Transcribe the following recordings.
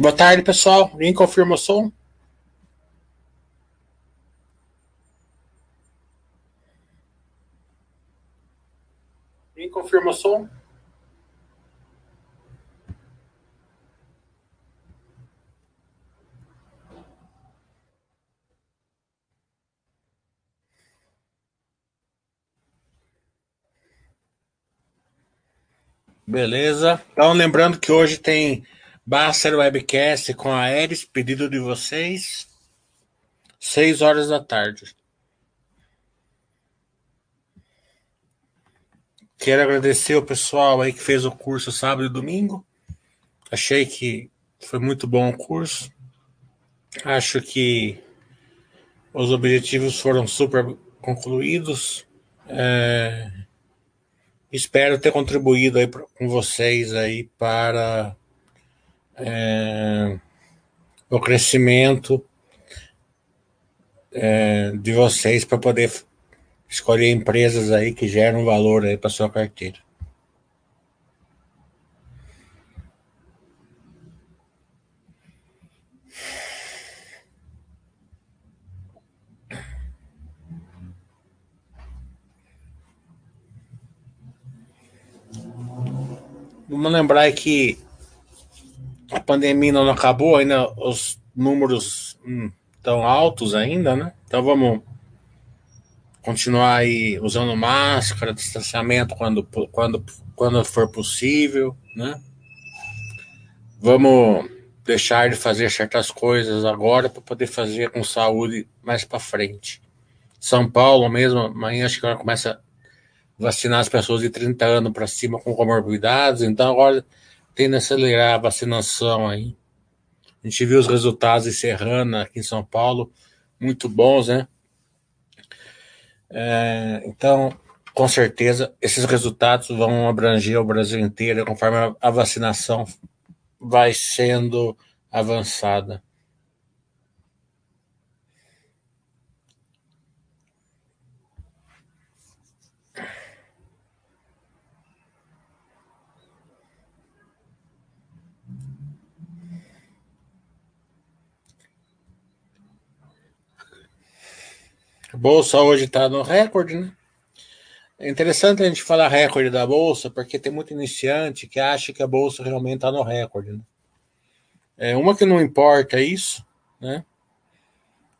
Boa tarde, pessoal. Alguém confirma o som? Alguém confirma o som? Beleza. Então, lembrando que hoje tem Baster Webcast com a Eris, pedido de vocês, seis horas da tarde. Quero agradecer o pessoal aí que fez o curso sábado e domingo. Achei que foi muito bom o curso. Acho que os objetivos foram super concluídos. É... Espero ter contribuído aí com vocês aí para é, o crescimento é, de vocês para poder escolher empresas aí que geram valor aí para sua carteira. Vamos lembrar que pandemia não acabou, ainda os números hum, altos ainda, né? Então vamos continuar aí usando máscara, distanciamento quando, quando, quando for possível, né? Vamos deixar de fazer certas coisas agora para poder fazer com saúde mais para frente. São Paulo mesmo, amanhã acho que agora começa a vacinar as pessoas de 30 anos para cima com comorbidades, então agora tende a acelerar a vacinação aí. A gente viu os resultados de Serrana aqui em São Paulo, muito bons, né? É, então, com certeza, esses resultados vão abranger o Brasil inteiro conforme a vacinação vai sendo avançada. A bolsa hoje está no recorde, né? É interessante a gente falar recorde da bolsa, porque tem muito iniciante que acha que a bolsa realmente está no recorde. Né? É, uma que não importa isso, né?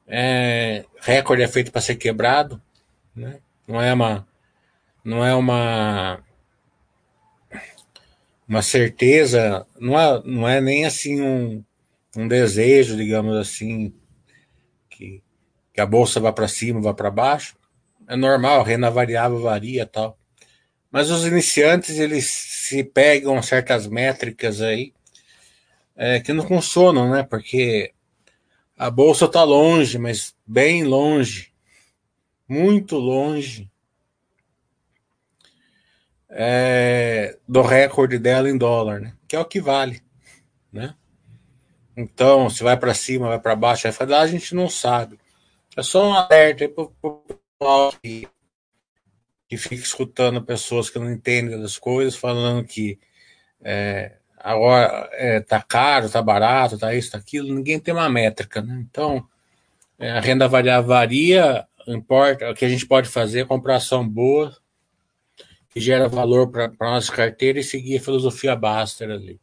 É, recorde é feito para ser quebrado, né? Não é uma, não é uma, uma certeza, não é, não é nem assim um, um desejo, digamos assim, que a bolsa vá para cima, vá para baixo. É normal, renda variável varia tal. Mas os iniciantes, eles se pegam certas métricas aí é, que não funcionam, né? Porque a bolsa está longe, mas bem longe, muito longe é, do recorde dela em dólar, né? Que é o que vale, né? Então, se vai para cima, vai para baixo, vai falar, a gente não sabe. É só um alerta aí para o pessoal que, que fica escutando pessoas que não entendem das coisas, falando que é, agora é, tá caro, tá barato, tá isso, tá aquilo. Ninguém tem uma métrica, né? Então, é, a renda variável varia, importa, o que a gente pode fazer é comprar ação boa, que gera valor para a nossa carteira e seguir a filosofia Baster ali.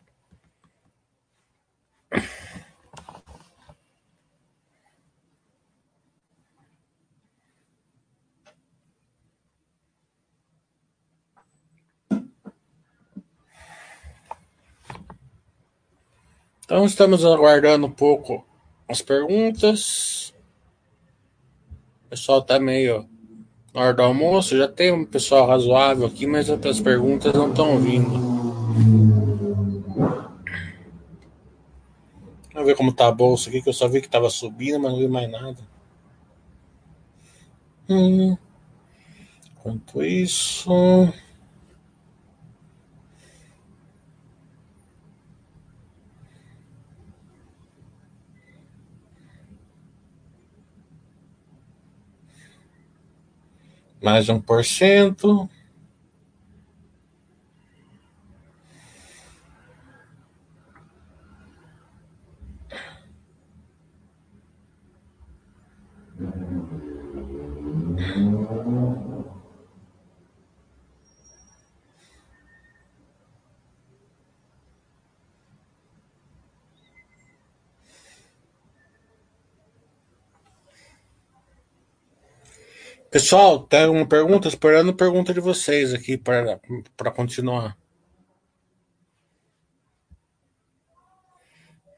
Então estamos aguardando um pouco as perguntas. O pessoal está meio na hora do almoço. Já tem um pessoal razoável aqui, mas outras perguntas não estão vindo. Vamos ver como está a bolsa aqui, que eu só vi que estava subindo, mas não vi mais nada. Hum. Enquanto isso. mais um por cento. Thank Pessoal, tem uma pergunta? Esperando pergunta de vocês aqui para continuar.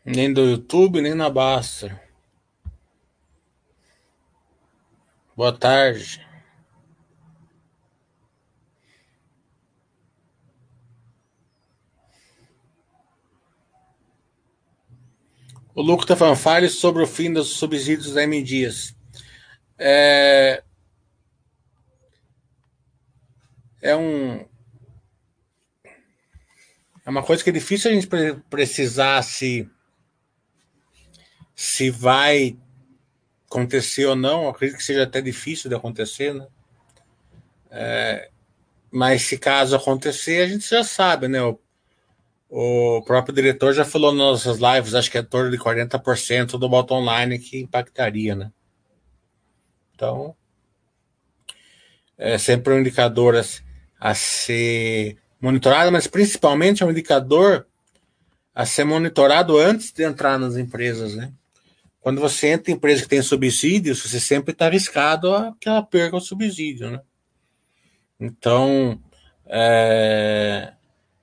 Nem do YouTube, nem na Basta. Boa tarde. O Lucas está falando, fale sobre o fim dos subsídios da M Dias. É, é um é uma coisa que é difícil a gente precisar se se vai acontecer ou não. acredito que seja até difícil de acontecer, né? É, mas se caso acontecer, a gente já sabe, né? O, o próprio diretor já falou nas nossas lives, acho que é torno de 40% do bottom line que impactaria, né? Então, é sempre um indicador assim, a ser monitorado, mas principalmente é um indicador a ser monitorado antes de entrar nas empresas, né? Quando você entra em empresa que tem subsídios, você sempre está arriscado a que ela perca o subsídio, né? Então, é,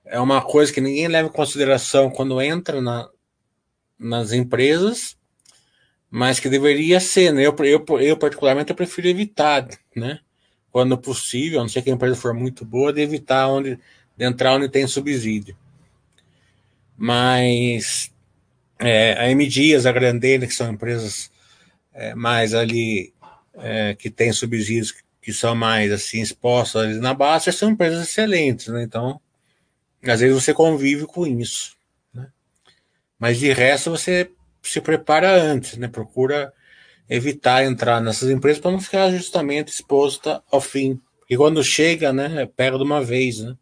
é uma coisa que ninguém leva em consideração quando entra na, nas empresas, mas que deveria ser, né? Eu, eu, eu particularmente, eu prefiro evitar, né? Quando possível, a não ser que a empresa for muito boa, de evitar onde, de entrar onde tem subsídio. Mas é, a M Dias, a Grandena, que são empresas é, mais ali é, que têm subsídios que são mais assim expostas na base, são empresas excelentes, né? Então, às vezes você convive com isso, né? Mas de resto você se prepara antes, né? Procura evitar entrar nessas empresas para não ficar justamente exposta ao fim. E quando chega, né, pega de uma vez, né?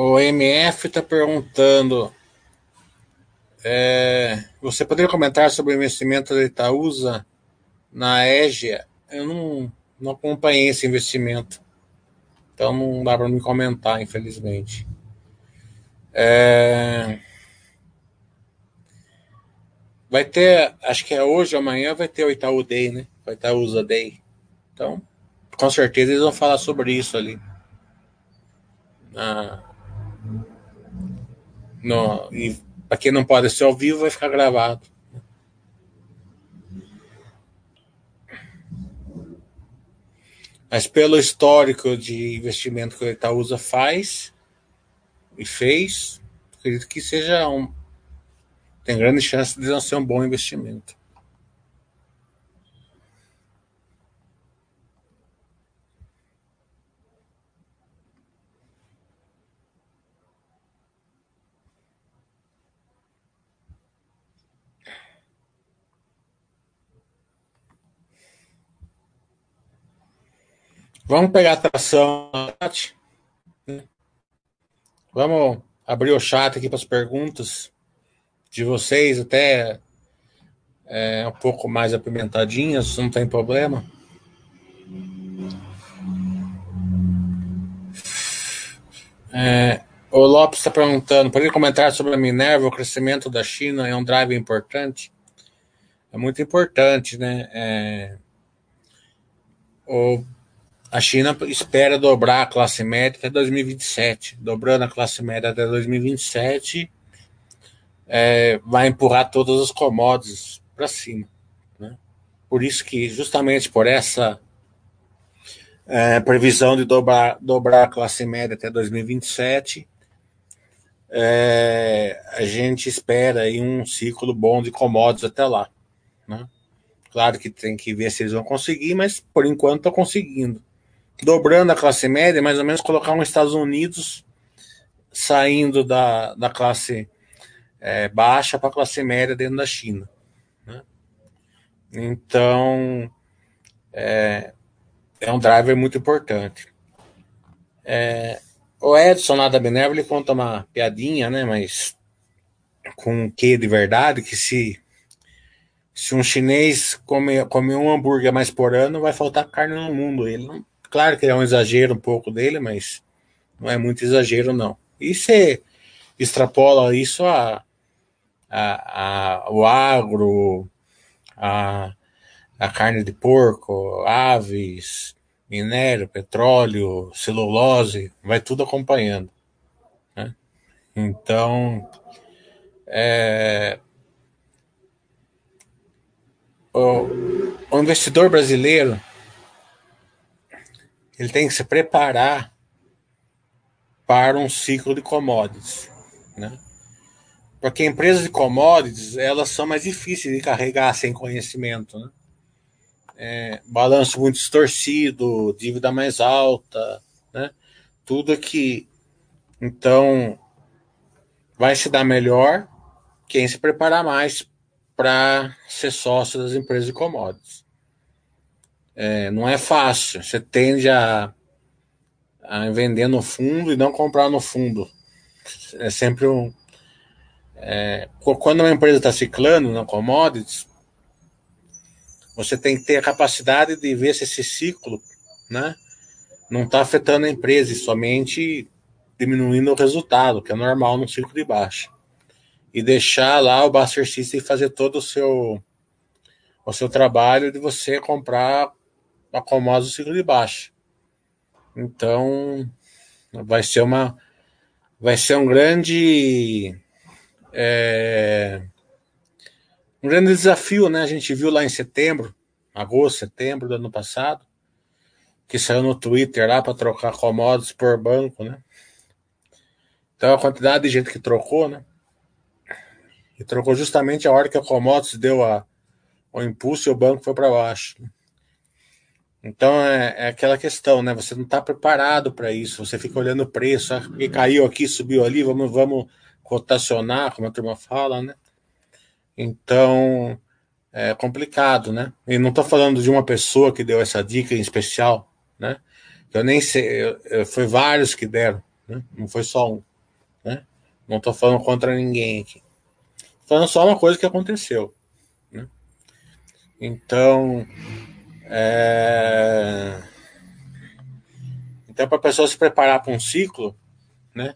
O MF está perguntando: é, você poderia comentar sobre o investimento da Itaúsa na Égia? Eu não, não acompanhei esse investimento, então não dá para me comentar, infelizmente. É, vai ter, acho que é hoje ou amanhã, vai ter o Itaú Day, né? O Itaúsa Day. Então, com certeza eles vão falar sobre isso ali. Ah, no, e para quem não pode ser ao vivo, vai ficar gravado. Mas pelo histórico de investimento que o Itaúsa faz e fez, acredito que seja um. Tem grande chance de não ser um bom investimento. Vamos pegar a atração chat. Vamos abrir o chat aqui para as perguntas de vocês, até é, um pouco mais apimentadinhas, não tem problema. É, o Lopes está perguntando: poderia comentar sobre a Minerva? O crescimento da China é um drive importante? É muito importante, né? É, o a China espera dobrar a classe média até 2027. Dobrando a classe média até 2027, é, vai empurrar todas as commodities para cima. Né? Por isso que, justamente por essa é, previsão de dobrar, dobrar a classe média até 2027, é, a gente espera aí um ciclo bom de commodities até lá. Né? Claro que tem que ver se eles vão conseguir, mas por enquanto estão conseguindo dobrando a classe média, mais ou menos colocar os Estados Unidos saindo da, da classe é, baixa para a classe média dentro da China. Né? Então, é, é um driver muito importante. É, o Edson lá da ele conta uma piadinha, né? Mas com um quê de verdade, que se, se um chinês comer, comer um hambúrguer mais por ano, vai faltar carne no mundo. Ele não, claro que é um exagero um pouco dele, mas não é muito exagero, não. E você extrapola isso a, a, a o agro, a, a carne de porco, aves, minério, petróleo, celulose, vai tudo acompanhando. Né? Então, é, o, o investidor brasileiro ele tem que se preparar para um ciclo de commodities, né? Porque empresas de commodities elas são mais difíceis de carregar sem conhecimento, né? é, balanço muito distorcido, dívida mais alta, né? Tudo que então vai se dar melhor quem se preparar mais para ser sócio das empresas de commodities. É, não é fácil. Você tende a, a vender no fundo e não comprar no fundo. É sempre um. É, quando uma empresa está ciclando na commodities, você tem que ter a capacidade de ver se esse ciclo né, não está afetando a empresa e somente diminuindo o resultado, que é normal no ciclo de baixa. E deixar lá o Buster System fazer todo o seu, o seu trabalho de você comprar a commodity do ciclo de baixa. Então, vai ser uma vai ser um grande é, um grande desafio, né? A gente viu lá em setembro, agosto, setembro do ano passado, que saiu no Twitter lá para trocar commodities por banco, né? Então a quantidade de gente que trocou, né? E trocou justamente a hora que a commodities deu a, o impulso e o banco foi para baixo. Então é, é, aquela questão, né? Você não está preparado para isso. Você fica olhando o preço, ah, caiu aqui, subiu ali, vamos, vamos rotacionar, como a turma fala, né? Então, é complicado, né? E não estou falando de uma pessoa que deu essa dica em especial, né? Eu nem sei, eu, eu, foi vários que deram, né? Não foi só um, né? Não estou falando contra ninguém aqui. Falando só uma coisa que aconteceu, né? Então, é... Então, para a pessoa se preparar para um ciclo, né?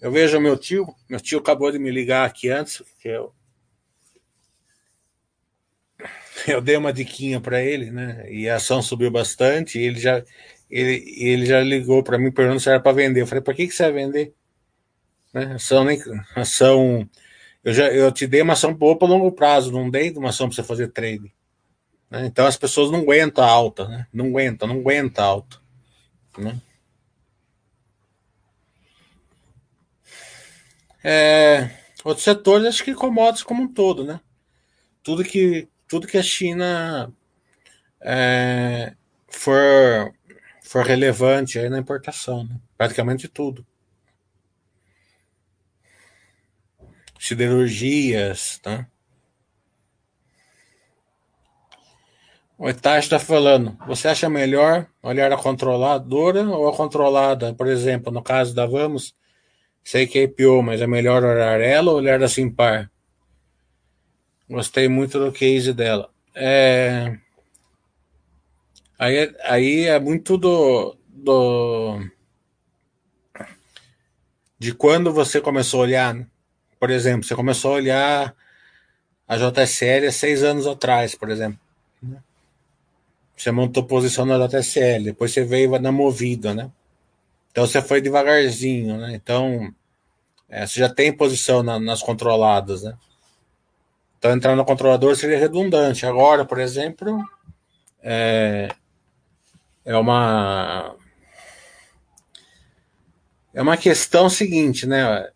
Eu vejo meu tio, meu tio acabou de me ligar aqui antes, que eu eu dei uma diquinha para ele, né? E a ação subiu bastante. ele já ele, ele já ligou para mim perguntando se era para vender. Eu falei, para que que você vai vender? Né? Ação nem ação. Eu já eu te dei uma ação boa para longo prazo, não dei uma ação para você fazer trade. Né? Então as pessoas não aguentam alta, né? Não aguenta, não aguenta a alta, né? É, outros setores, acho que commodities como um todo, né? Tudo que tudo que a China é, for, for relevante aí na importação, né? praticamente tudo. Siderurgias, tá? O Itachi está falando, você acha melhor olhar a controladora ou a controlada? Por exemplo, no caso da Vamos, sei que é IPO, mas é melhor olhar ela ou olhar a Simpar? Gostei muito do case dela. É... Aí, aí é muito do, do. De quando você começou a olhar. Né? Por exemplo, você começou a olhar a JSL há seis anos atrás, por exemplo. Você montou posição na JSL, depois você veio na movida, né? Então você foi devagarzinho, né? Então é, você já tem posição na, nas controladas, né? Então, entrar no controlador seria redundante. Agora, por exemplo, é, é uma é uma questão seguinte, né?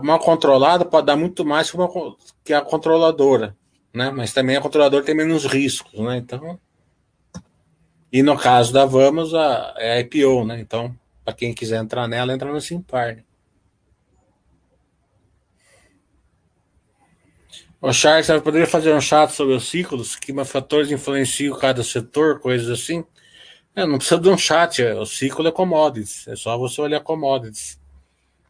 Uma controlada pode dar muito mais que, uma, que a controladora, né? Mas também a controladora tem menos riscos, né? Então, e no caso da Vamos, a, é a IPO, né? Então, para quem quiser entrar nela, entra no Simpar. Né? O Charles poderia fazer um chat sobre os ciclos, que fatores influenciam cada setor, coisas assim. É, não precisa de um chat, é, o ciclo é commodities, é só você olhar commodities.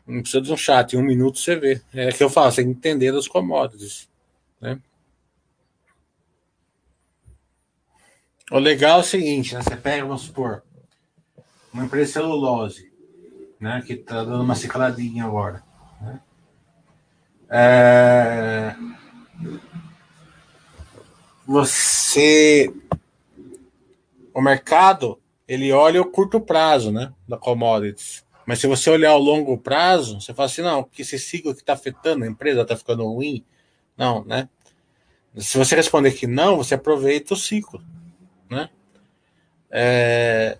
Não precisa de um chat, em um minuto você vê. É que eu falo, você tem que entender das commodities. Né? O legal é o seguinte, né? você pega, vamos supor, uma empresa de celulose, né? que está dando uma cicladinha agora. Né? É... Você o mercado ele olha o curto prazo, né, da commodities. Mas se você olhar o longo prazo, você fala assim, não, que esse ciclo que está afetando a empresa está ficando ruim, não, né? Se você responder que não, você aproveita o ciclo, né? É,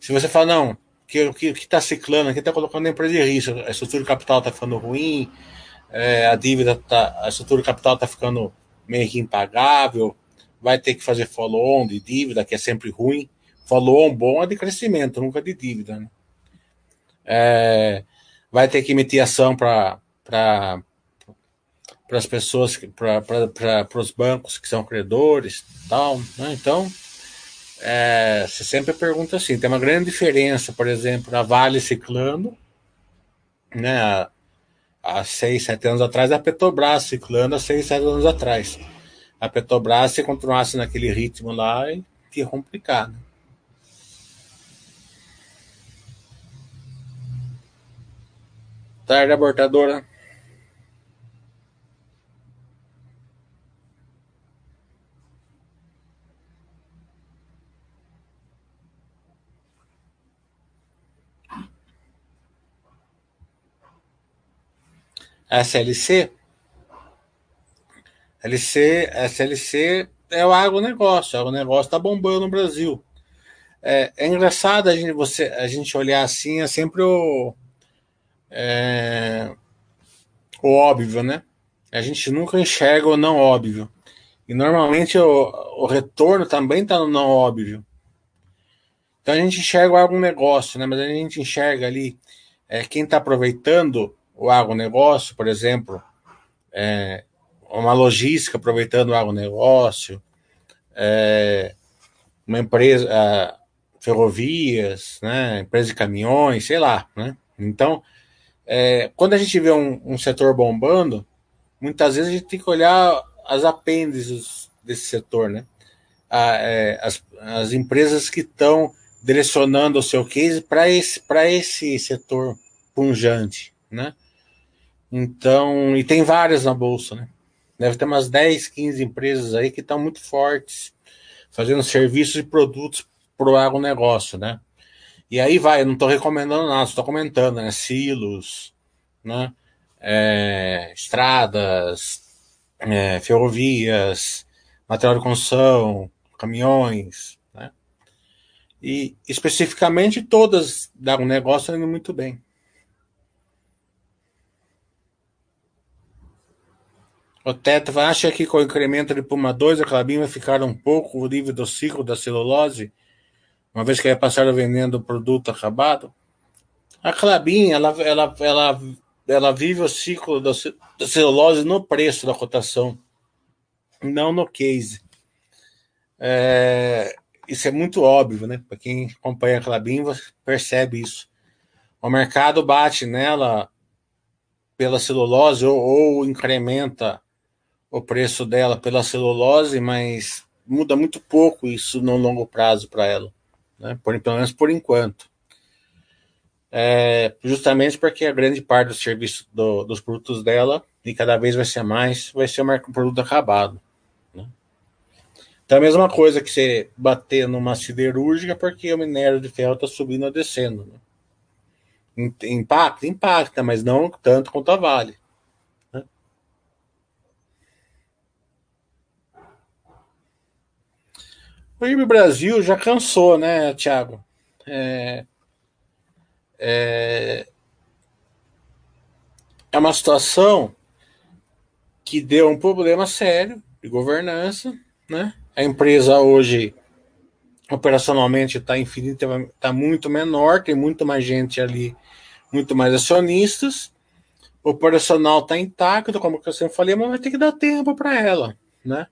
se você fala não, que o que está ciclando, que está colocando a empresa em risco, a estrutura capital está ficando ruim, é, a dívida tá, a estrutura capital está ficando meio que impagável, vai ter que fazer follow-on de dívida, que é sempre ruim. Follow-on bom é de crescimento, nunca de dívida. Né? É, vai ter que emitir ação para para as pessoas, para os bancos que são credores, tal. Né? Então, é, você sempre pergunta assim: tem uma grande diferença, por exemplo, a Vale ciclando, né? Há, seis, sete anos atrás, a Petrobras ciclando há seis, sete anos atrás a Petrobras, se continuasse naquele ritmo lá, ia complicar. Né? Tarde, abortadora. SLC LC, SLC é o agronegócio, o agronegócio está bombando no Brasil. É, é, engraçado a gente, você, a gente olhar assim, é sempre o, é, o óbvio, né? A gente nunca enxerga o não óbvio. E normalmente o, o retorno também está no não óbvio. Então a gente enxerga o agronegócio, né? Mas a gente enxerga ali é, quem está aproveitando o agronegócio, por exemplo, é, uma logística aproveitando o agronegócio, é, uma empresa, é, ferrovias, né, empresa de caminhões, sei lá, né? Então, é, quando a gente vê um, um, setor bombando, muitas vezes a gente tem que olhar as apêndices desse setor, né? A, é, as, as empresas que estão direcionando o seu case para esse, esse setor punjante, né? Então, e tem várias na bolsa, né? Deve ter umas 10, 15 empresas aí que estão muito fortes, fazendo serviços e produtos para o agronegócio, né? E aí vai, eu não estou recomendando nada, estou comentando, né? Silos, né? É, estradas, é, ferrovias, material de construção, caminhões, né? E especificamente todas da agronegócio indo muito bem. O teto acha que com o incremento de Puma 2 a Clabin vai ficar um pouco livre do ciclo da celulose, uma vez que vai passar vendendo o produto acabado? A Clabin, ela, ela, ela, ela vive o ciclo da, da celulose no preço da cotação, não no case. É, isso é muito óbvio, né? Para quem acompanha a Clabin, percebe isso. O mercado bate nela pela celulose ou, ou incrementa o preço dela pela celulose, mas muda muito pouco isso no longo prazo para ela, né? por, pelo menos por enquanto. É, justamente porque a grande parte do serviço do, dos produtos dela, e cada vez vai ser mais, vai ser um produto acabado. Né? Então, a mesma coisa que você bater numa siderúrgica, porque o minério de ferro está subindo ou descendo. Né? Impacta, impacta, mas não tanto quanto a Vale. O IB Brasil já cansou, né, Thiago? É, é, é uma situação que deu um problema sério de governança, né? A empresa hoje operacionalmente está infinita, está muito menor, tem muito mais gente ali, muito mais acionistas. O operacional está intacto, como eu sempre falei, mas vai ter que dar tempo para ela, né?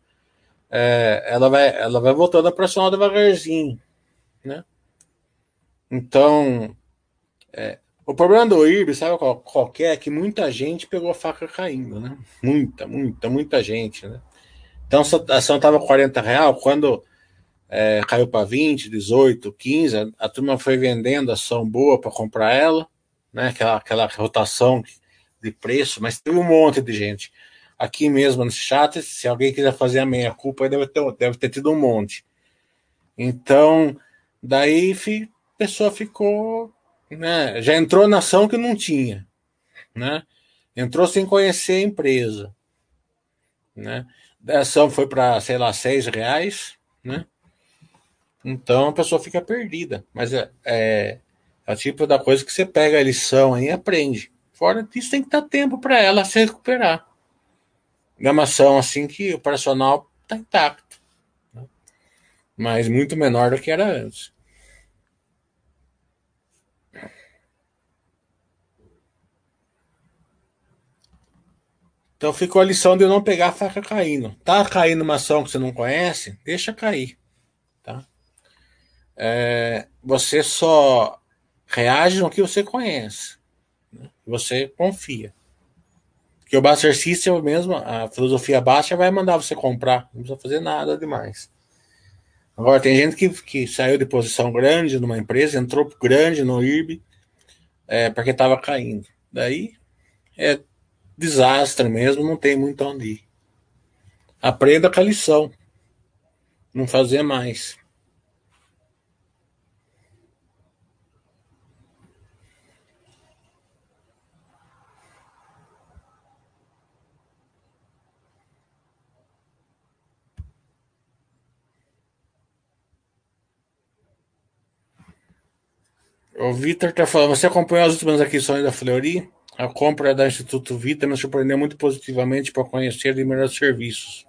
É, ela, vai, ela vai voltando a pressionar devagarzinho, né? Então, é, o problema do IRB, sabe qual, qual é? Que muita gente pegou a faca caindo, né? Muita, muita, muita gente, né? Então, a ação estava 40 real, quando é, caiu para 20, 18, 15, a, a, turma foi vendendo ação boa para comprar ela, né? Aquela, aquela rotação de preço, mas teve um monte de gente. Aqui mesmo no chat, se alguém quiser fazer a meia culpa, deve ter, deve ter tido um monte. Então, daí a pessoa ficou, né? Já entrou na ação que não tinha, né? Entrou sem conhecer a empresa, né? A ação foi para, sei lá, seis reais, né? Então a pessoa fica perdida. Mas é, é, é o tipo da coisa que você pega a lição aí e aprende. Fora disso, tem que dar tempo para ela se recuperar. É uma ação assim que o operacional está intacto. Né? Mas muito menor do que era antes. Então ficou a lição de não pegar a faca caindo. Tá caindo uma ação que você não conhece? Deixa cair. Tá? É, você só reage no que você conhece. Né? Você confia. Porque o Buster System mesmo, a filosofia baixa vai mandar você comprar. Não precisa fazer nada demais. Agora, tem gente que, que saiu de posição grande numa empresa, entrou grande no IRB, é, porque estava caindo. Daí é desastre mesmo, não tem muito onde ir. Aprenda com a lição. Não fazer mais. O Vitor tá falando, você acompanhou as últimas aquisições da Fleury? A compra da Instituto Vita me surpreendeu muito positivamente para conhecer e melhores serviços.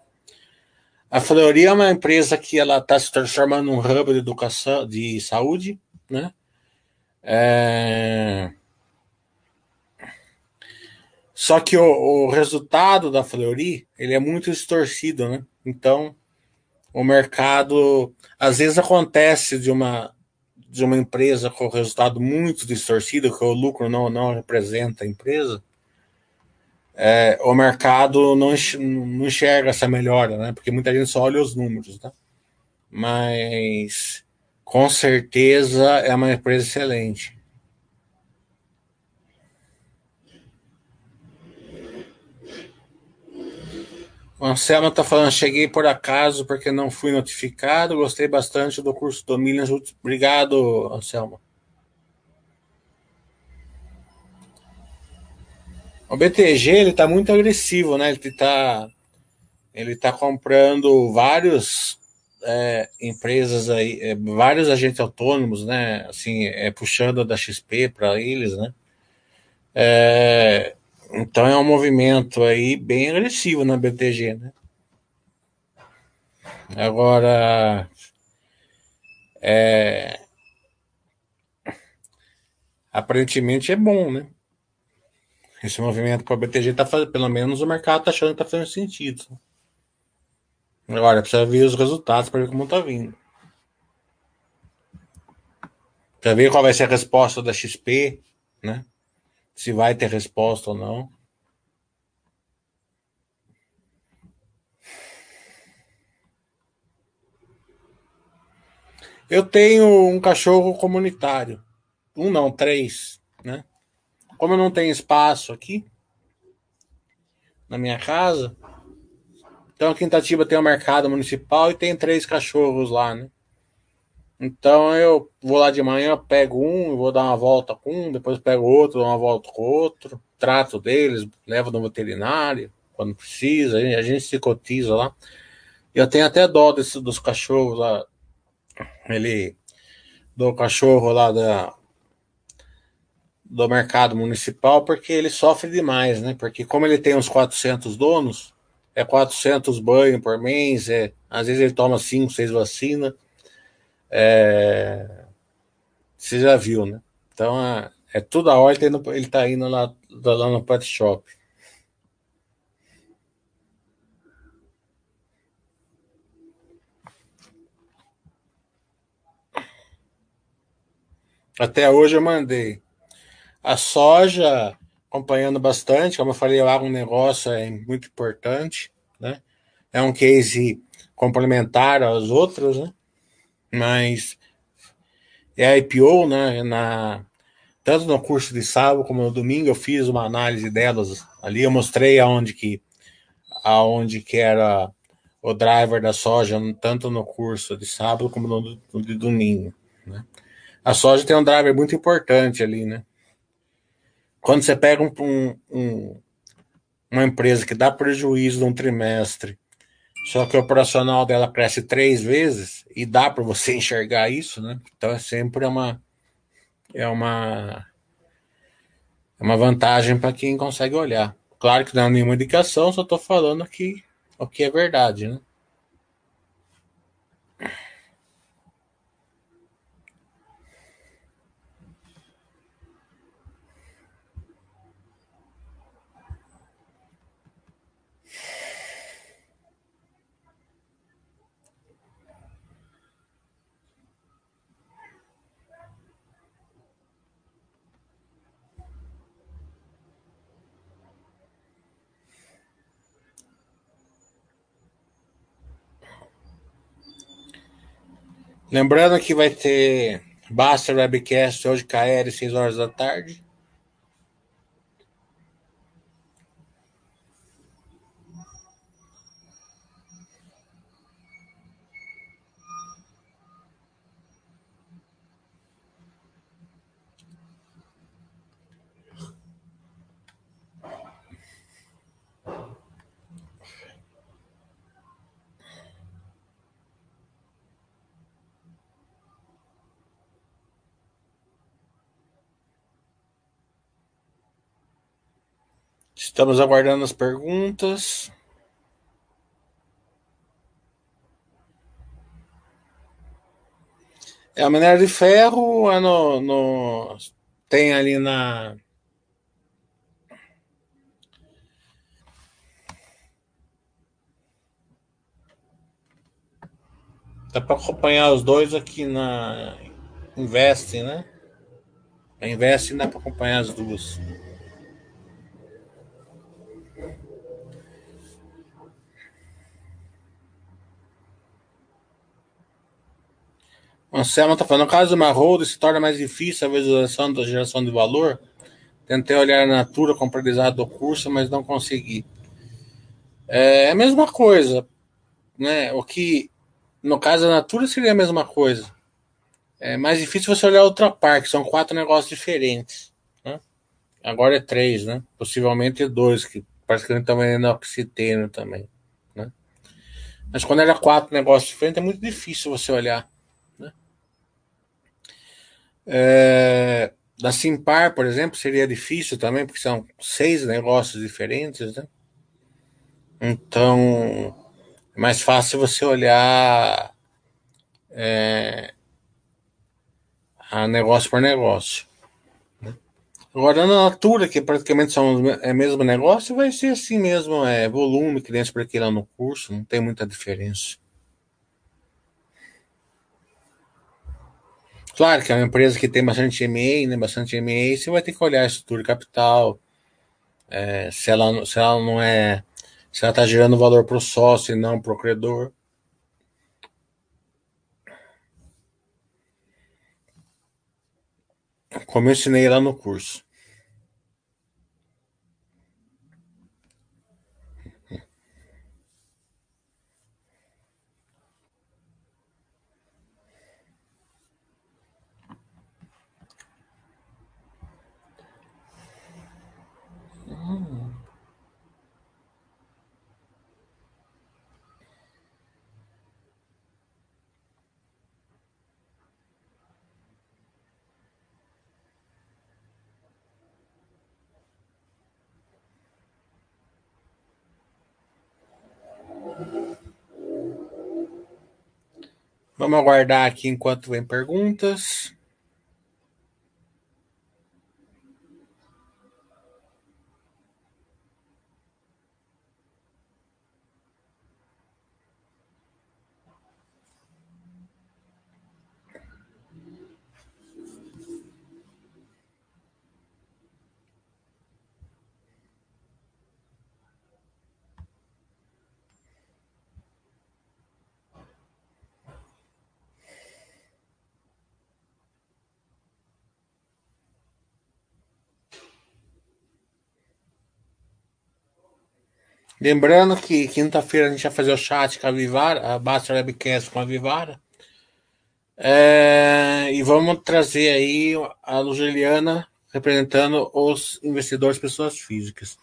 A Fleury é uma empresa que ela está se transformando num hub de educação, de saúde, né? É... Só que o, o, resultado da Fleury, ele é muito distorcido, né? Então, o mercado, às vezes acontece de uma de uma empresa com resultado muito distorcido, que o lucro não, não representa a empresa, é, o mercado não, não enxerga essa melhora, né? Porque muita gente só olha os números, tá? Mas com certeza é uma empresa excelente. O Anselmo está falando, cheguei por acaso porque não fui notificado, gostei bastante do curso do Milhas. Obrigado, Anselmo. O BTG ele está muito agressivo, né? Ele está ele tá comprando vários é, empresas aí, é, vários agentes autônomos, né? Assim, é, puxando da XP para eles, né? É, então é um movimento aí bem agressivo na BTG, né? Agora, é, aparentemente é bom, né? Esse movimento com a BTG tá fazendo, pelo menos o mercado tá achando que tá fazendo sentido. Agora, precisa ver os resultados para ver como tá vindo. Para ver qual vai ser a resposta da XP, né? Se vai ter resposta ou não. Eu tenho um cachorro comunitário. Um não, três, né? Como eu não tenho espaço aqui na minha casa, então a Quintatiba tem um mercado municipal e tem três cachorros lá, né? Então eu vou lá de manhã, pego um, vou dar uma volta com um, depois pego outro, dou uma volta com outro, trato deles, levo no veterinário quando precisa, a gente se cotiza lá. Eu tenho até dó desse, dos cachorros lá. Ele do cachorro lá da do mercado municipal porque ele sofre demais, né? Porque como ele tem uns 400 donos, é 400 banhos por mês, é, às vezes ele toma 5, 6 vacinas. É, você já viu, né? Então é, é a hora ele, ele tá indo lá, lá no pet shop. Até hoje eu mandei. A soja, acompanhando bastante, como eu falei, o agronegócio é muito importante, né? É um case complementar aos outros, né? Mas é IPO, né? Na, tanto no curso de sábado como no domingo eu fiz uma análise delas ali, eu mostrei aonde que aonde que era o driver da soja, tanto no curso de sábado como no, no de domingo, né? A soja tem um driver muito importante ali, né? Quando você pega um, um, uma empresa que dá prejuízo num trimestre, só que o operacional dela cresce três vezes, e dá para você enxergar isso, né? Então é sempre uma é uma é uma vantagem para quem consegue olhar. Claro que não é nenhuma indicação, só estou falando aqui o que é verdade, né? Lembrando que vai ter Basta Webcast hoje, KL, 6 horas da tarde. Estamos aguardando as perguntas. É a minério de ferro é no, no, tem ali na dá para acompanhar os dois aqui na Investing, né? A Investing dá para acompanhar as duas. Anselmo está falando, no caso de uma hold, se torna mais difícil a visualização da geração de valor. Tentei olhar a natura compradizada do curso, mas não consegui. É a mesma coisa, né? O que, no caso da natura, seria a mesma coisa. É mais difícil você olhar outra parte, são quatro negócios diferentes. Né? Agora é três, né? Possivelmente dois, que praticamente também é oxiteno também. Né? Mas quando era quatro negócios diferentes, é muito difícil você olhar. É, da Simpar, por exemplo, seria difícil também, porque são seis negócios diferentes, né? Então, é mais fácil você olhar é, a negócio por negócio. Né? Agora, na Natura, que praticamente são é mesmo negócio, vai ser assim mesmo, é volume que nem expliquei lá no curso, não tem muita diferença. Claro que é uma empresa que tem bastante M&A, né, bastante M&A, você vai ter que olhar a estrutura de capital, é, se, ela, se ela não é, se ela está gerando valor para o sócio e não para o credor. Como eu ensinei lá no curso. Vamos aguardar aqui enquanto vem perguntas. Lembrando que quinta-feira a gente vai fazer o chat com a Vivara, a Basta Webcast com a Vivara. É, e vamos trazer aí a Lugeliana representando os investidores pessoas físicas.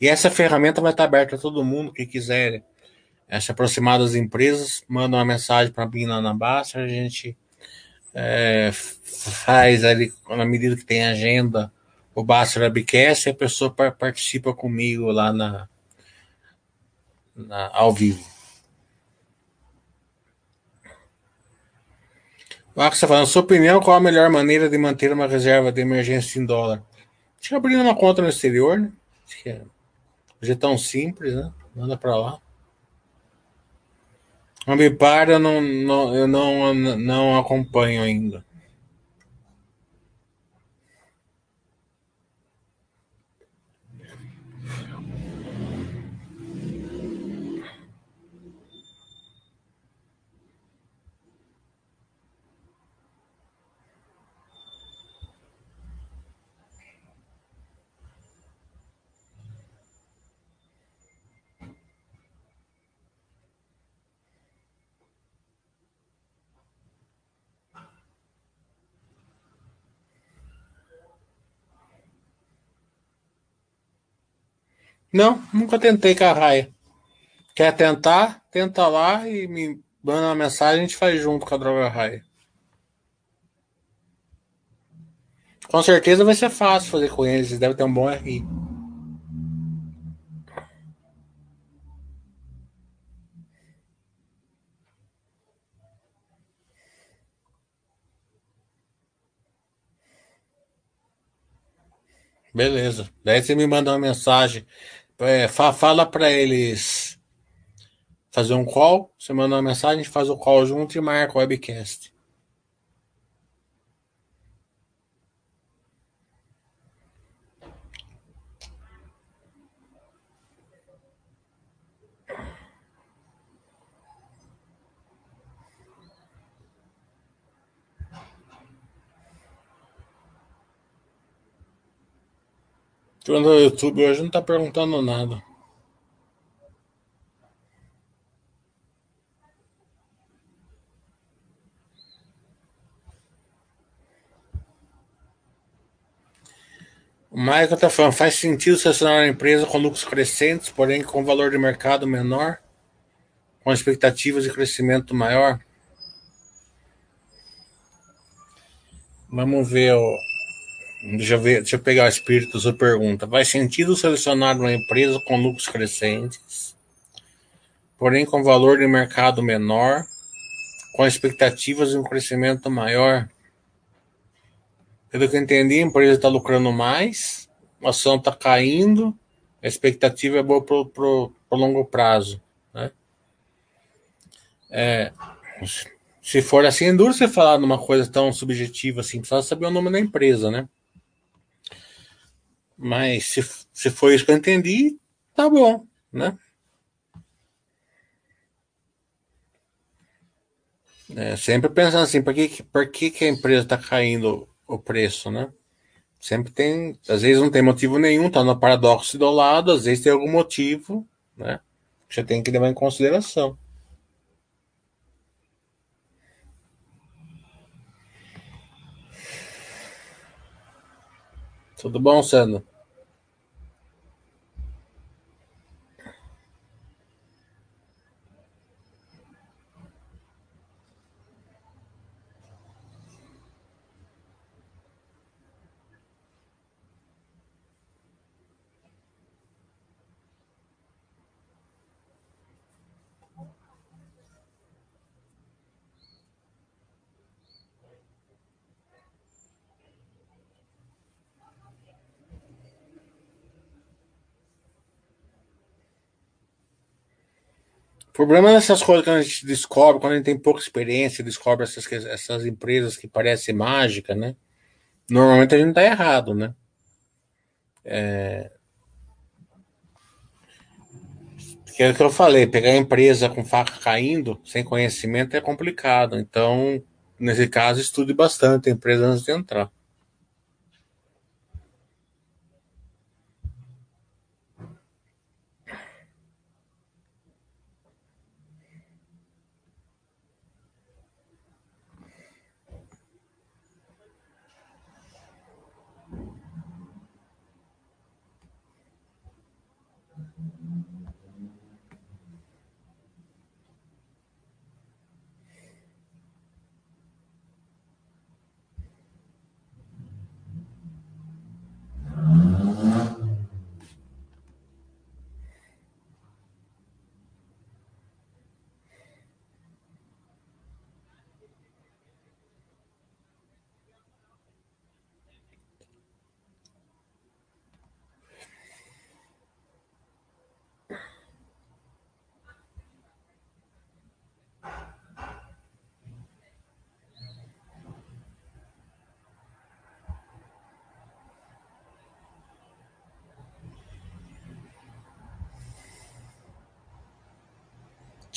E essa ferramenta vai estar aberta a todo mundo que quiser é, se aproximar das empresas, manda uma mensagem para mim lá na Basta, a gente é, faz ali, na medida que tem agenda, o Basta Webcast e a pessoa participa comigo lá na, na ao vivo. Marcos está falando, sua opinião, qual a melhor maneira de manter uma reserva de emergência em dólar? Acho que abrindo uma conta no exterior, né? Acho que é, é tão simples, né? Manda para lá. Ambipar eu não, não, eu não, não acompanho ainda. Não, nunca tentei com a raia. Quer tentar? Tenta lá e me manda uma mensagem, a gente faz junto com a droga raia. Com certeza vai ser fácil fazer com eles, devem ter um bom RI. Beleza. Daí você me manda uma mensagem é, fa fala para eles fazer um call, você manda uma mensagem, faz o call junto e marca o webcast. Quando o YouTube hoje não tá perguntando nada. O Michael tá falando, faz sentido selecionar uma empresa com lucros crescentes, porém com valor de mercado menor, com expectativas de crescimento maior? Vamos ver o Deixa eu, ver, deixa eu pegar o espírito sua pergunta. Faz sentido selecionar uma empresa com lucros crescentes, porém com valor de mercado menor, com expectativas de um crescimento maior? Pelo que eu entendi, a empresa está lucrando mais, a ação está caindo, a expectativa é boa para o longo prazo. Né? É, se for assim, é duro você falar numa coisa tão subjetiva assim, precisa saber o nome da empresa, né? Mas se, se foi isso que eu entendi, tá bom, né? É, sempre pensando assim, por que, por que, que a empresa está caindo o preço, né? Sempre tem, às vezes não tem motivo nenhum, tá no paradoxo do lado, às vezes tem algum motivo, né? Que você tem que levar em consideração. Tudo bom, Sandro? O problema dessas coisas que a gente descobre, quando a gente tem pouca experiência, descobre essas, essas empresas que parecem mágica, né? Normalmente a gente está errado, né? É... Porque é o que eu falei, pegar a empresa com faca caindo, sem conhecimento, é complicado. Então, nesse caso, estude bastante a empresa antes de entrar.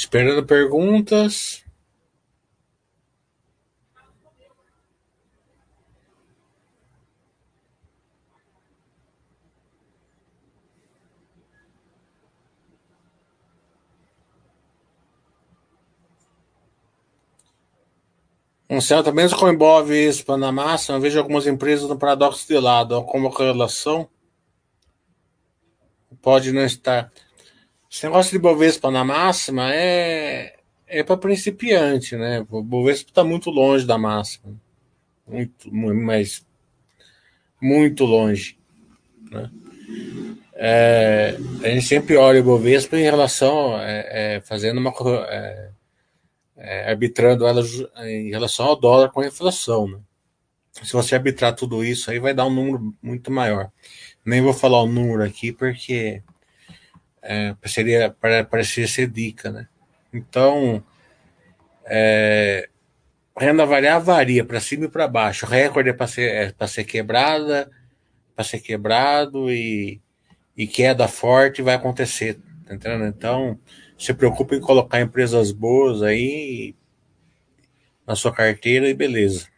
Esperando perguntas. Um certo, mesmo com Ibov e massa, eu vejo algumas empresas no paradoxo de lado, como correlação pode não estar. Esse negócio de Bovespa na máxima é, é para principiante, né? O Bovespa está muito longe da máxima. Muito, mas muito longe. Né? É, a gente sempre olha o Bovespa em relação, é, é, fazendo uma. É, é, arbitrando ela em relação ao dólar com a inflação. Né? Se você arbitrar tudo isso, aí vai dar um número muito maior. Nem vou falar o número aqui, porque é, seria, parecia ser dica, né? Então, é, renda variável varia para cima e para baixo. O recorde é para ser, é ser quebrada, para ser quebrado e, e queda forte vai acontecer, tá entendendo? Então, se preocupe em colocar empresas boas aí na sua carteira e beleza.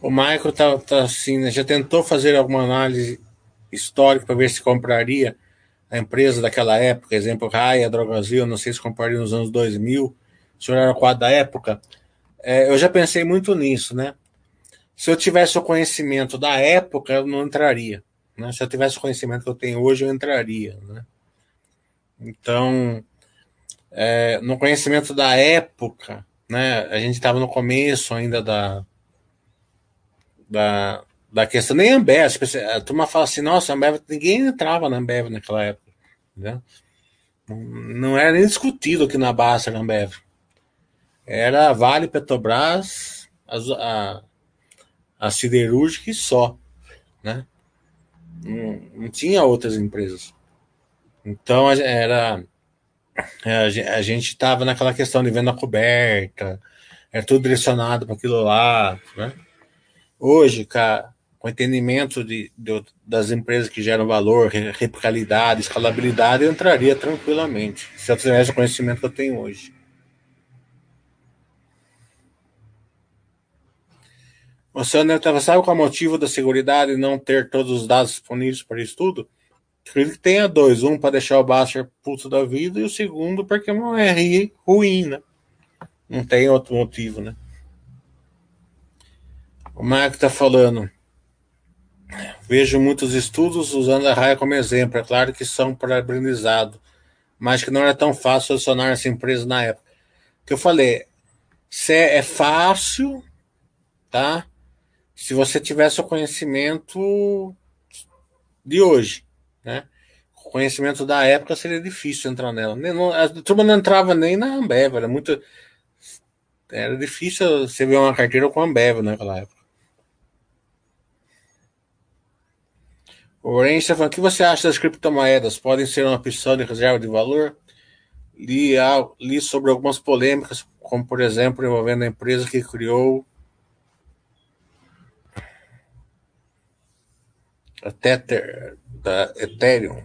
O Michael tá, tá assim, né? já tentou fazer alguma análise histórica para ver se compraria a empresa daquela época, exemplo, Raia, Drogazil, não sei se compraria nos anos 2000, se olhar o quadro da época. É, eu já pensei muito nisso, né? Se eu tivesse o conhecimento da época, eu não entraria. Né? Se eu tivesse o conhecimento que eu tenho hoje, eu entraria. Né? Então, é, no conhecimento da época, né, a gente estava no começo ainda da, da, da questão, nem Ambev, a turma fala assim, nossa, Ambev, ninguém entrava na Ambev naquela época, entendeu? Não era nem discutido aqui na Basta na Ambev. Era Vale, Petrobras, a, a, a siderúrgica e só, né? Não, não tinha outras empresas. Então era a gente estava naquela questão de venda coberta, era tudo direcionado para aquilo lá, né? Hoje, com o entendimento de, de, das empresas que geram valor, replicabilidade, escalabilidade, eu entraria tranquilamente, se eu tivesse o conhecimento que eu tenho hoje. Você estava sabe qual é o motivo da segurança não ter todos os dados disponíveis para estudo? Acredito que tenha dois. Um para deixar o Baster puto da vida e o segundo porque não é ruim, né? Não tem outro motivo, né? O Marco está falando. Vejo muitos estudos usando a raia como exemplo. É claro que são para aprendizado, mas que não era tão fácil solucionar essa empresa na época. Que eu falei, se é fácil, tá? Se você tivesse o conhecimento de hoje, né? O conhecimento da época seria difícil entrar nela. A turma não entrava nem na Ambev, era muito. Era difícil você ver uma carteira com Ambev naquela época. O Orange está falando, o que você acha das criptomoedas? Podem ser uma opção de reserva de valor? Li, li sobre algumas polêmicas, como por exemplo, envolvendo a empresa que criou a Tether, da Ethereum.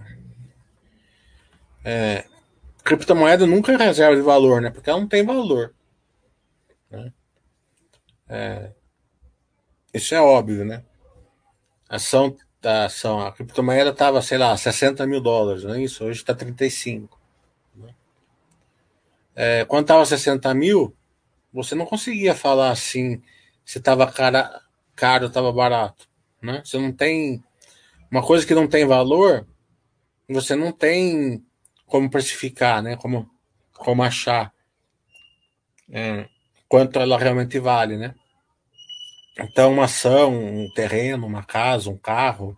É, criptomoeda nunca é reserva de valor, né? Porque ela não tem valor. Né? É, isso é óbvio, né? Ação da ação, a criptomoeda estava, sei lá, 60 mil dólares, não é isso? Hoje está 35. Né? É, quando estava 60 mil, você não conseguia falar assim se estava caro ou estava barato. né? Você não tem uma coisa que não tem valor, você não tem como precificar, né? Como como achar é, quanto ela realmente vale, né? Então, uma ação, um terreno, uma casa, um carro,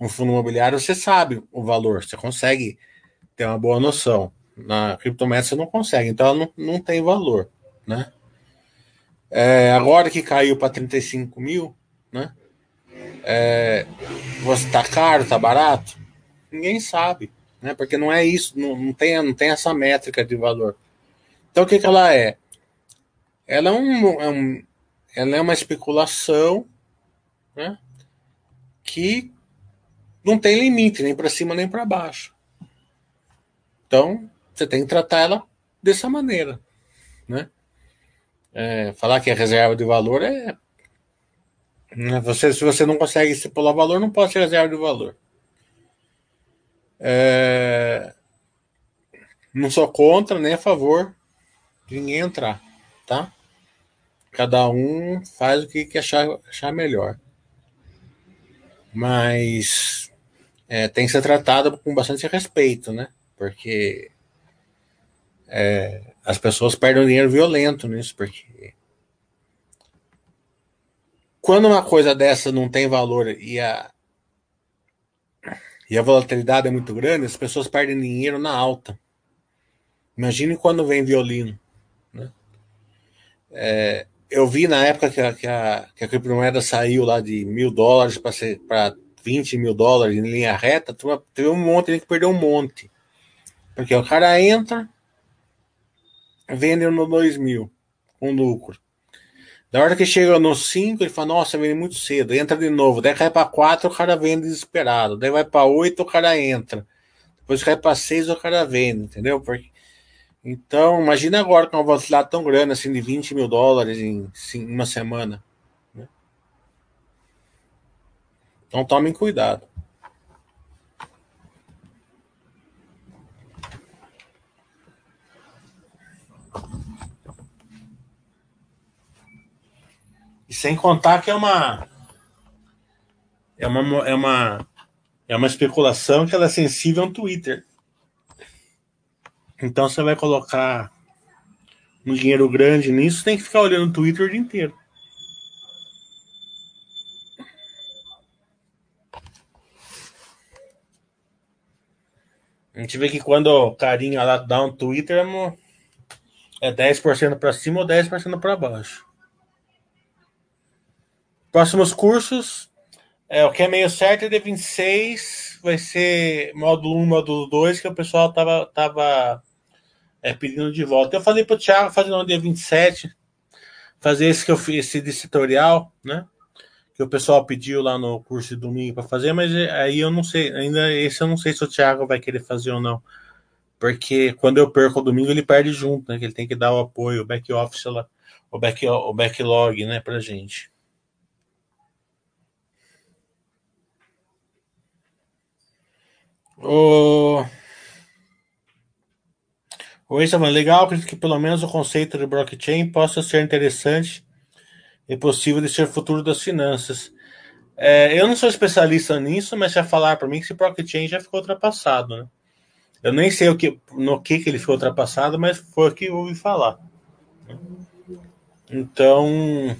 um fundo imobiliário, você sabe o valor, você consegue ter uma boa noção. Na criptomoeda você não consegue, então ela não, não tem valor, né? É, agora que caiu para 35 mil, né? É, você tá caro, tá barato? Ninguém sabe, né? Porque não é isso, não, não, tem, não tem essa métrica de valor. Então o que, que ela é? Ela é, um, é um ela é uma especulação, né? Que não tem limite nem para cima nem para baixo. Então você tem que tratar ela dessa maneira, né? É, falar que é reserva de valor é né, você, se você não consegue estipular valor, não pode ser reserva de valor. É, não sou contra nem a favor de ninguém entrar, tá? Cada um faz o que, achar, achar melhor. Mas é, tem que ser tratado com bastante respeito, né? Porque é, as pessoas perdem dinheiro violento nisso, porque quando uma coisa dessa não tem valor e a, e a volatilidade é muito grande, as pessoas perdem dinheiro na alta. Imagine quando vem violino. Né? É, eu vi na época que a, que a, que a criptomoeda saiu lá de mil dólares para 20 mil dólares em linha reta, teve um monte que perdeu um monte. Porque o cara entra, vende no 2 mil, com lucro. Da hora que chega no 5, ele fala, nossa, vende muito cedo. Entra de novo. Daí cai para 4, o cara vende desesperado. Daí vai para 8, o cara entra. Depois cai para 6, o cara vende, entendeu? Porque... Então, imagina agora com uma volatilidade tão grande, assim, de 20 mil dólares em, em uma semana. Né? Então tomem cuidado. E sem contar que é uma é uma é uma é uma especulação que ela é sensível ao Twitter. Então você vai colocar um dinheiro grande nisso, tem que ficar olhando o Twitter o dia inteiro. A gente vê que quando o carinha lá dá um Twitter é 10% para cima ou 10% para baixo. Próximos cursos. É, o que é meio certo é de 26 vai ser módulo 1, módulo 2, que o pessoal tava, tava é, pedindo de volta. Eu falei para o Thiago fazer no dia 27, fazer esse que eu fiz, esse dicitorial, né? Que o pessoal pediu lá no curso de domingo para fazer, mas é, aí eu não sei, ainda esse eu não sei se o Thiago vai querer fazer ou não. Porque quando eu perco o domingo, ele perde junto, né? Que ele tem que dar o apoio, o back office lá, o, back, o backlog, né, pra gente. O... Oi, Samuel. Legal, acredito que pelo menos o conceito de blockchain possa ser interessante e possível de ser futuro das finanças. É, eu não sou especialista nisso, mas já falar para mim que esse blockchain já ficou ultrapassado, né? Eu nem sei o que, no que, que ele ficou ultrapassado, mas foi o que eu ouvi falar. Então,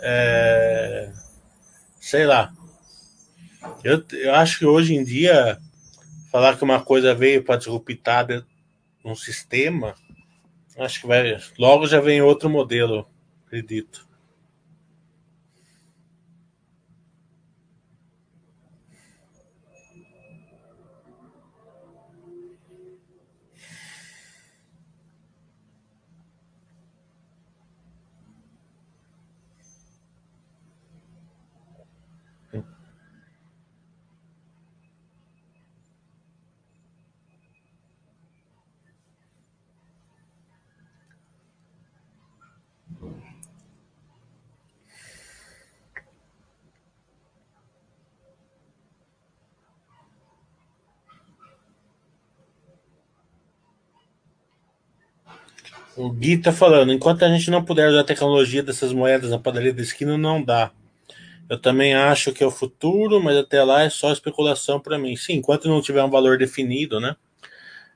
é, sei lá. Eu, eu acho que hoje em dia falar que uma coisa veio para disruptar um sistema, acho que vai. Logo já vem outro modelo, acredito. O Gui tá falando, enquanto a gente não puder usar a tecnologia dessas moedas na padaria da esquina, não dá. Eu também acho que é o futuro, mas até lá é só especulação para mim. Sim, enquanto não tiver um valor definido, né?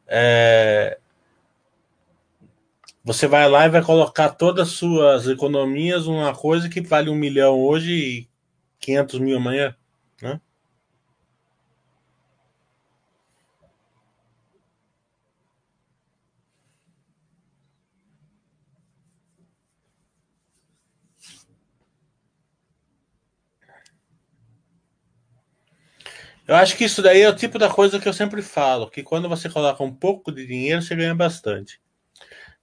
É... Você vai lá e vai colocar todas as suas economias numa coisa que vale um milhão hoje e 500 mil amanhã, Eu acho que isso daí é o tipo da coisa que eu sempre falo, que quando você coloca um pouco de dinheiro, você ganha bastante.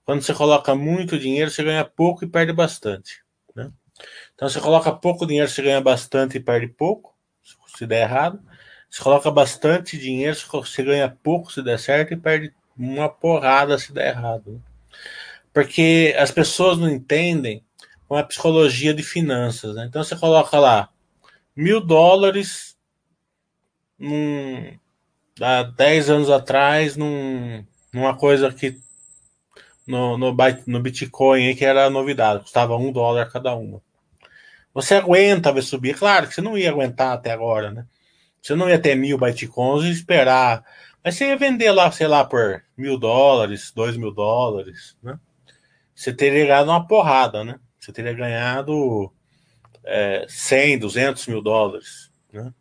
Quando você coloca muito dinheiro, você ganha pouco e perde bastante. Né? Então, você coloca pouco dinheiro, você ganha bastante e perde pouco, se der errado. Você coloca bastante dinheiro, você ganha pouco se der certo e perde uma porrada se der errado. Porque as pessoas não entendem com a psicologia de finanças. Né? Então, você coloca lá mil dólares num, há 10 anos atrás num, numa coisa que no, no, no Bitcoin que era novidade, custava um dólar cada uma. Você aguenta ver subir, claro que você não ia aguentar até agora, né? Você não ia ter mil Bitcoins e esperar. Mas você ia vender lá, sei lá, por mil dólares, dois mil dólares, né? Você teria ganhado uma porrada, né? Você teria ganhado é, 100, 200 mil dólares, né?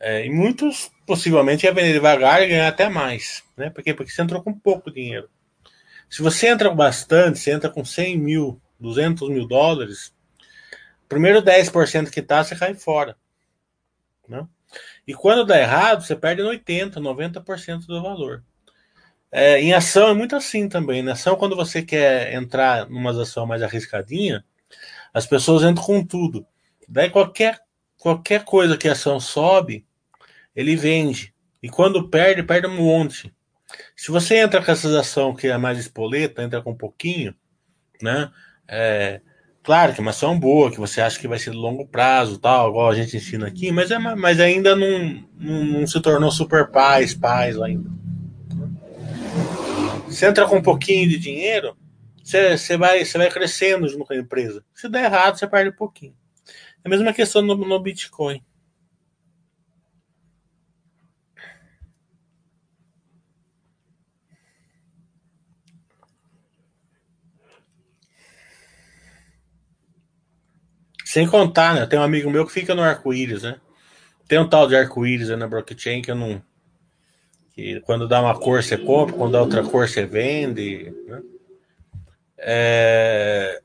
É, e muitos possivelmente ia vender devagar e ganhar até mais. Né? Por quê? Porque você entrou com pouco dinheiro. Se você entra com bastante, você entra com 100 mil, 200 mil dólares, primeiro 10% que tá, você cai fora. Né? E quando dá errado, você perde 80%, 90% do valor. É, em ação é muito assim também. Na ação, quando você quer entrar numa ação mais arriscadinha, as pessoas entram com tudo. Daí qualquer, qualquer coisa que a ação sobe, ele vende. E quando perde, perde um monte. Se você entra com essa ação que é mais espoleta, entra com um pouquinho, né? É, claro que é uma ação boa, que você acha que vai ser de longo prazo, tal, igual a gente ensina aqui, mas, é, mas ainda não, não, não se tornou super paz, paz ainda. Você entra com um pouquinho de dinheiro, você, você, vai, você vai crescendo junto com a empresa. Se der errado, você perde um pouquinho. É a mesma questão no, no Bitcoin. Sem contar, né? Tem um amigo meu que fica no arco-íris, né? Tem um tal de arco-íris na blockchain que eu não. Que quando dá uma cor você compra, quando dá outra cor você vende. Né? É...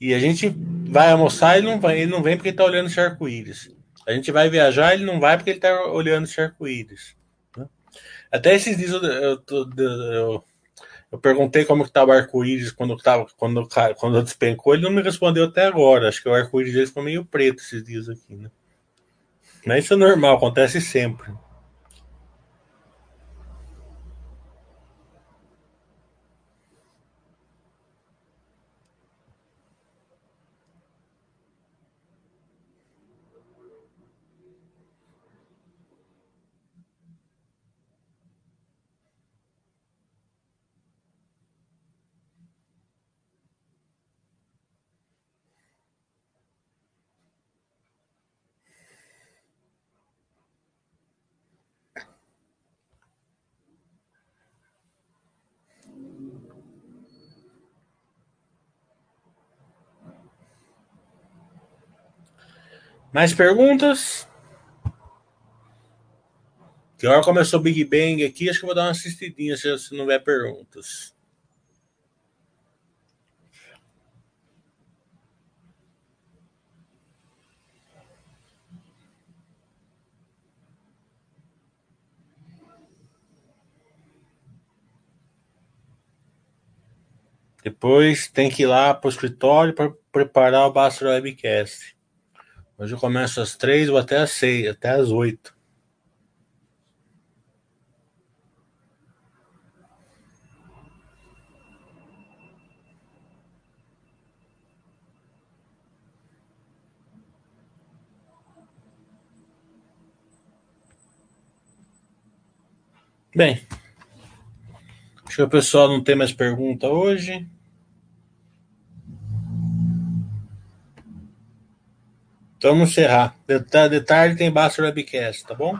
E a gente vai almoçar e ele não, vai, ele não vem porque ele tá olhando esse arco-íris. A gente vai viajar ele não vai porque ele tá olhando esse arco-íris. Né? Até esses dias eu, eu, eu, eu perguntei como que tava o arco-íris quando, tava, quando, quando despencou, ele não me respondeu até agora. Acho que o arco-íris dele ficou meio preto esses dias aqui, né? Mas isso é normal, acontece sempre. Mais perguntas? Que hora começou o Big Bang aqui? Acho que vou dar uma assistidinha se não houver perguntas. Depois tem que ir lá para o escritório para preparar o Bastro Webcast. Hoje eu começo às três ou até às seis, até às oito. Bem, acho que o pessoal não tem mais pergunta hoje. Então vamos encerrar. De, de tarde tem Basta Webcast, tá bom?